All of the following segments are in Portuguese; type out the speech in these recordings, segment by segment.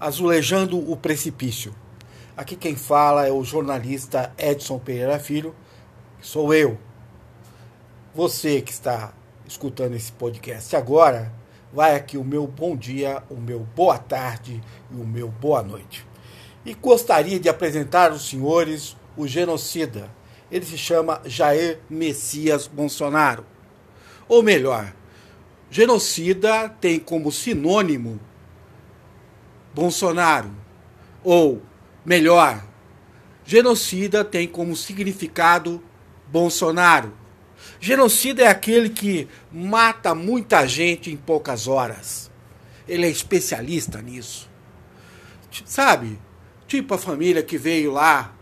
Azulejando o Precipício. Aqui quem fala é o jornalista Edson Pereira Filho, sou eu. Você que está escutando esse podcast agora, vai aqui o meu bom dia, o meu boa tarde e o meu boa noite. E gostaria de apresentar aos senhores o genocida. Ele se chama Jair Messias Bolsonaro. Ou melhor, genocida tem como sinônimo Bolsonaro. Ou, melhor, genocida tem como significado Bolsonaro. Genocida é aquele que mata muita gente em poucas horas. Ele é especialista nisso. Sabe? Tipo a família que veio lá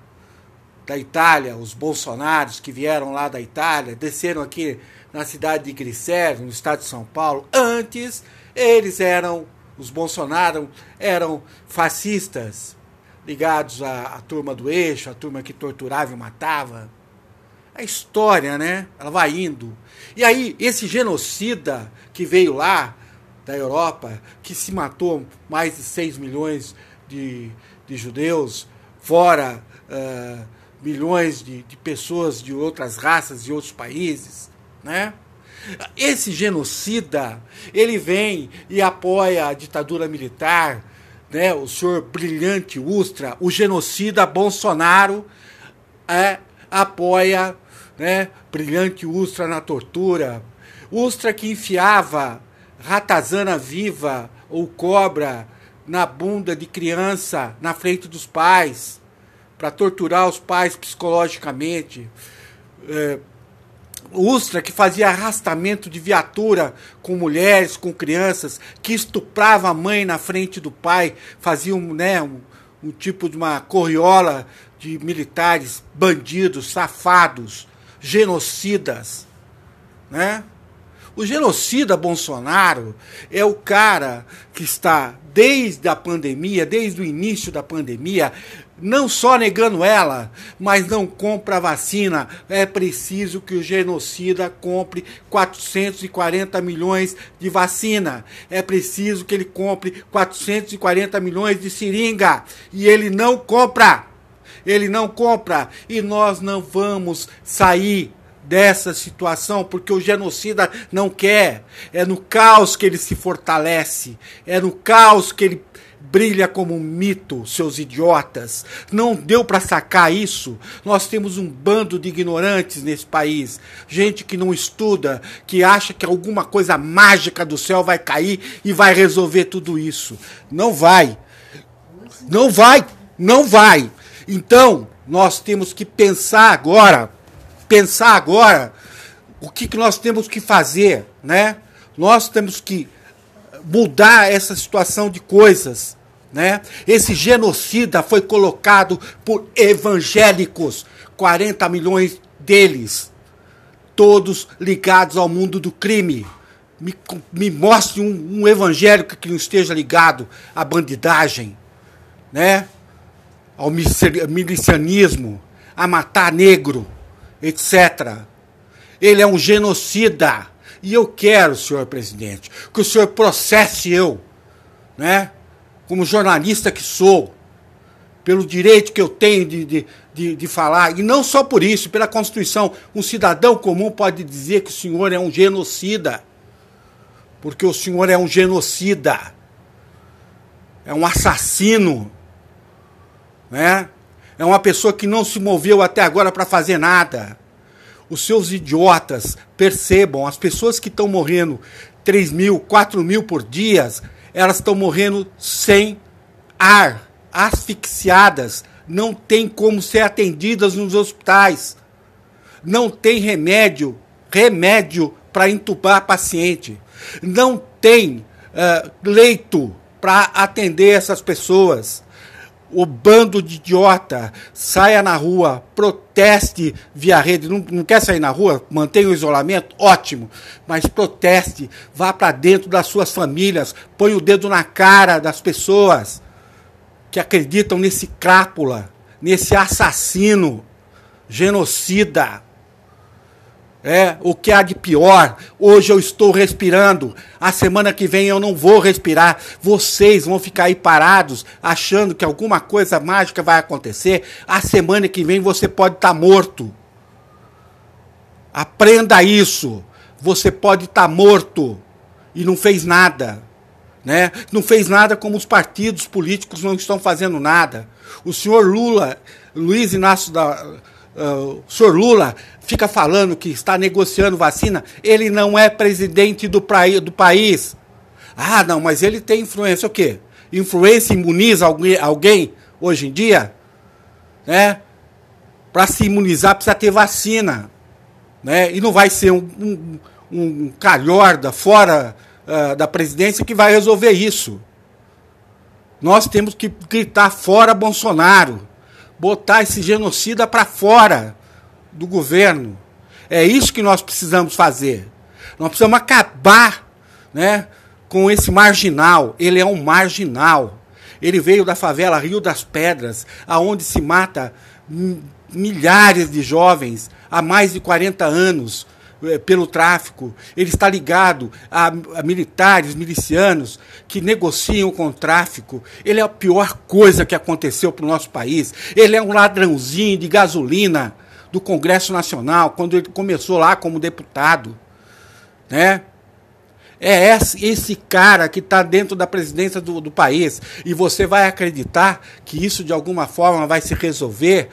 da Itália, os bolsonaros que vieram lá da Itália, desceram aqui na cidade de Grissério, no estado de São Paulo. Antes, eles eram os Bolsonaro eram fascistas, ligados à, à turma do eixo, a turma que torturava e matava. A história, né? Ela vai indo. E aí, esse genocida que veio lá da Europa, que se matou mais de 6 milhões de, de judeus, fora uh, milhões de, de pessoas de outras raças, de outros países, né? Esse genocida, ele vem e apoia a ditadura militar, né? O senhor brilhante Ustra, o genocida Bolsonaro é, apoia, né? Brilhante Ustra na tortura, Ustra que enfiava ratazana viva ou cobra na bunda de criança na frente dos pais para torturar os pais psicologicamente. É, Ustra, que fazia arrastamento de viatura com mulheres, com crianças, que estuprava a mãe na frente do pai, fazia um, né, um, um tipo de uma corriola de militares bandidos, safados, genocidas, né? O genocida Bolsonaro é o cara que está desde a pandemia, desde o início da pandemia, não só negando ela, mas não compra a vacina. É preciso que o genocida compre 440 milhões de vacina. É preciso que ele compre 440 milhões de seringa. E ele não compra. Ele não compra. E nós não vamos sair dessa situação, porque o genocida não quer. É no caos que ele se fortalece, é no caos que ele brilha como um mito, seus idiotas. Não deu para sacar isso. Nós temos um bando de ignorantes nesse país, gente que não estuda, que acha que alguma coisa mágica do céu vai cair e vai resolver tudo isso. Não vai. Não vai, não vai. Então, nós temos que pensar agora, pensar agora o que, que nós temos que fazer, né? Nós temos que mudar essa situação de coisas. Né? Esse genocida foi colocado por evangélicos, 40 milhões deles, todos ligados ao mundo do crime. Me, me mostre um, um evangélico que não esteja ligado à bandidagem, né? ao milicianismo, a matar negro, etc. Ele é um genocida. E eu quero, senhor presidente, que o senhor processe eu, né? Como jornalista que sou, pelo direito que eu tenho de, de, de, de, falar, e não só por isso, pela Constituição. Um cidadão comum pode dizer que o senhor é um genocida, porque o senhor é um genocida, é um assassino, né? É uma pessoa que não se moveu até agora para fazer nada os seus idiotas percebam, as pessoas que estão morrendo 3 mil, 4 mil por dia, elas estão morrendo sem ar, asfixiadas, não tem como ser atendidas nos hospitais, não tem remédio, remédio para entubar paciente, não tem uh, leito para atender essas pessoas o bando de idiota saia na rua, proteste via rede. Não, não quer sair na rua? Mantenha o isolamento? Ótimo. Mas proteste, vá para dentro das suas famílias, põe o dedo na cara das pessoas que acreditam nesse crápula, nesse assassino, genocida. É, o que há de pior, hoje eu estou respirando, a semana que vem eu não vou respirar. Vocês vão ficar aí parados achando que alguma coisa mágica vai acontecer. A semana que vem você pode estar tá morto. Aprenda isso. Você pode estar tá morto e não fez nada. Né? Não fez nada como os partidos políticos não estão fazendo nada. O senhor Lula, Luiz Inácio da, uh, o senhor Lula fica falando que está negociando vacina, ele não é presidente do, praí, do país. Ah, não, mas ele tem influência. O quê? Influência imuniza alguém, alguém hoje em dia? Né? Para se imunizar precisa ter vacina. Né? E não vai ser um, um, um calhorda fora uh, da presidência que vai resolver isso. Nós temos que gritar fora Bolsonaro, botar esse genocida para fora do governo. É isso que nós precisamos fazer. Nós precisamos acabar né, com esse marginal. Ele é um marginal. Ele veio da favela Rio das Pedras, aonde se mata milhares de jovens há mais de 40 anos pelo tráfico. Ele está ligado a, a, militares, milicianos que negociam com o tráfico. Ele é a pior coisa que aconteceu para o nosso país. Ele é um ladrãozinho de gasolina do Congresso Nacional, quando ele começou lá como deputado. Né? É esse, esse cara que está dentro da presidência do, do país. E você vai acreditar que isso de alguma forma vai se resolver?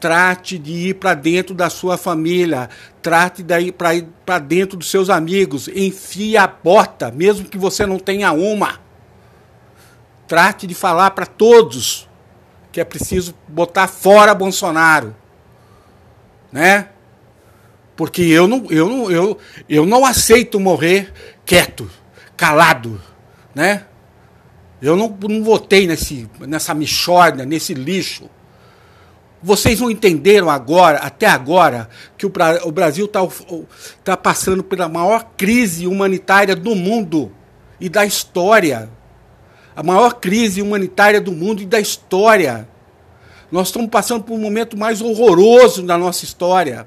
Trate de ir para dentro da sua família, trate de ir para dentro dos seus amigos, enfie a bota, mesmo que você não tenha uma. Trate de falar para todos que é preciso botar fora Bolsonaro né? Porque eu não, eu não, eu, eu não aceito morrer quieto, calado, né? Eu não, não votei nesse, nessa mixórdia, nesse lixo. Vocês não entenderam agora, até agora, que o, o Brasil está tá passando pela maior crise humanitária do mundo e da história. A maior crise humanitária do mundo e da história. Nós estamos passando por um momento mais horroroso da nossa história.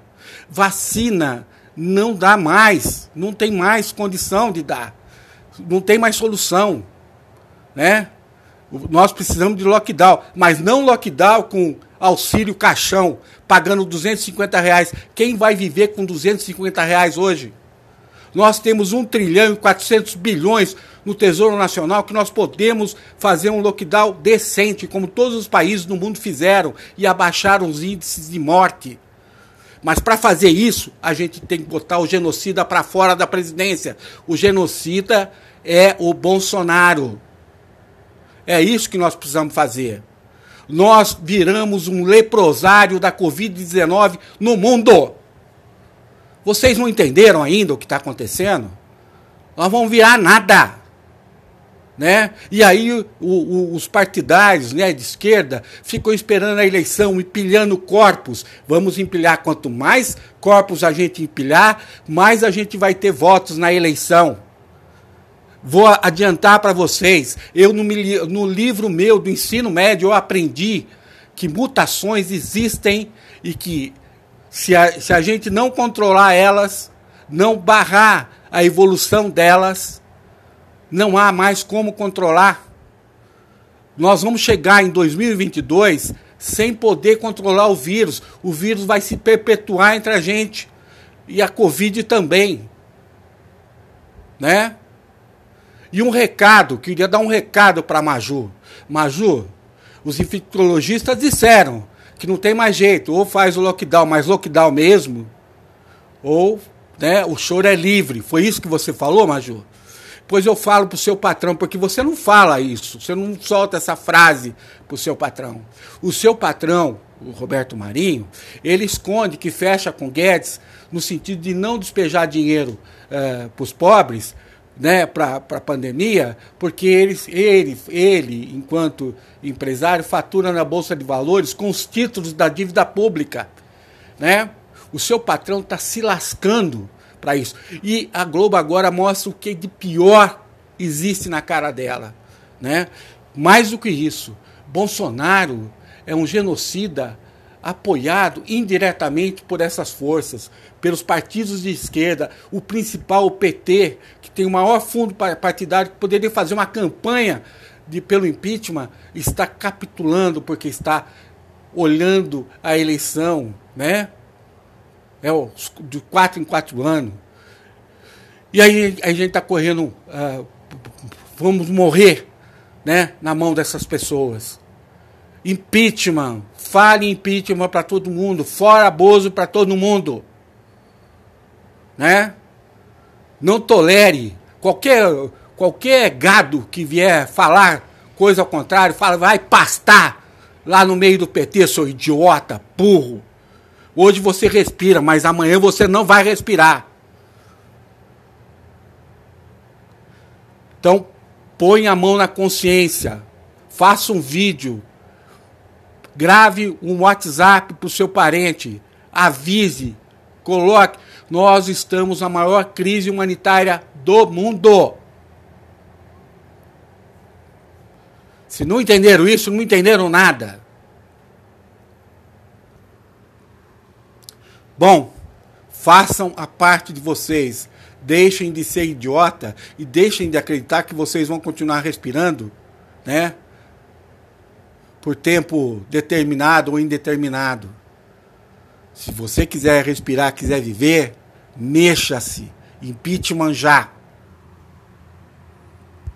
Vacina não dá mais, não tem mais condição de dar, não tem mais solução, né? Nós precisamos de lockdown, mas não lockdown com auxílio caixão, pagando 250 reais. Quem vai viver com 250 reais hoje? Nós temos 1 trilhão e 400 bilhões no Tesouro Nacional que nós podemos fazer um lockdown decente, como todos os países do mundo fizeram, e abaixar os índices de morte. Mas para fazer isso, a gente tem que botar o genocida para fora da presidência. O genocida é o Bolsonaro. É isso que nós precisamos fazer. Nós viramos um leprosário da Covid-19 no mundo. Vocês não entenderam ainda o que está acontecendo? Nós vamos virar nada. Né? E aí o, o, os partidários né, de esquerda ficam esperando a eleição, empilhando corpos. Vamos empilhar quanto mais corpos a gente empilhar, mais a gente vai ter votos na eleição. Vou adiantar para vocês, eu no, no livro meu do ensino médio eu aprendi que mutações existem e que se a, se a gente não controlar elas, não barrar a evolução delas, não há mais como controlar. Nós vamos chegar em 2022 sem poder controlar o vírus. O vírus vai se perpetuar entre a gente e a Covid também. Né? E um recado, queria dar um recado para Maju. Maju, os infectologistas disseram que não tem mais jeito, ou faz o lockdown, mas lockdown mesmo, ou né, o choro é livre. Foi isso que você falou, Maju? Pois eu falo para o seu patrão, porque você não fala isso, você não solta essa frase para o seu patrão. O seu patrão, o Roberto Marinho, ele esconde que fecha com Guedes no sentido de não despejar dinheiro uh, para os pobres, né, para a pandemia, porque ele, ele, ele, enquanto empresário, fatura na Bolsa de Valores com os títulos da dívida pública. Né? O seu patrão está se lascando para isso. E a Globo agora mostra o que de pior existe na cara dela. Né? Mais do que isso, Bolsonaro é um genocida apoiado indiretamente por essas forças, pelos partidos de esquerda, o principal, o PT, que tem o maior fundo partidário, que poderia fazer uma campanha de, pelo impeachment, está capitulando porque está olhando a eleição, né? É de quatro em quatro anos. E aí a gente está correndo, uh, vamos morrer, né? Na mão dessas pessoas. Impeachment, fale impeachment para todo mundo, fora Bozo para todo mundo. Né? Não tolere qualquer qualquer gado que vier falar coisa ao contrário, fala vai pastar lá no meio do PT, seu idiota, burro. Hoje você respira, mas amanhã você não vai respirar. Então, põe a mão na consciência, faça um vídeo, Grave um WhatsApp para o seu parente. Avise. Coloque. Nós estamos na maior crise humanitária do mundo. Se não entenderam isso, não entenderam nada. Bom, façam a parte de vocês. Deixem de ser idiota e deixem de acreditar que vocês vão continuar respirando, né? Por tempo determinado ou indeterminado. Se você quiser respirar, quiser viver, mexa-se. Impeachment já.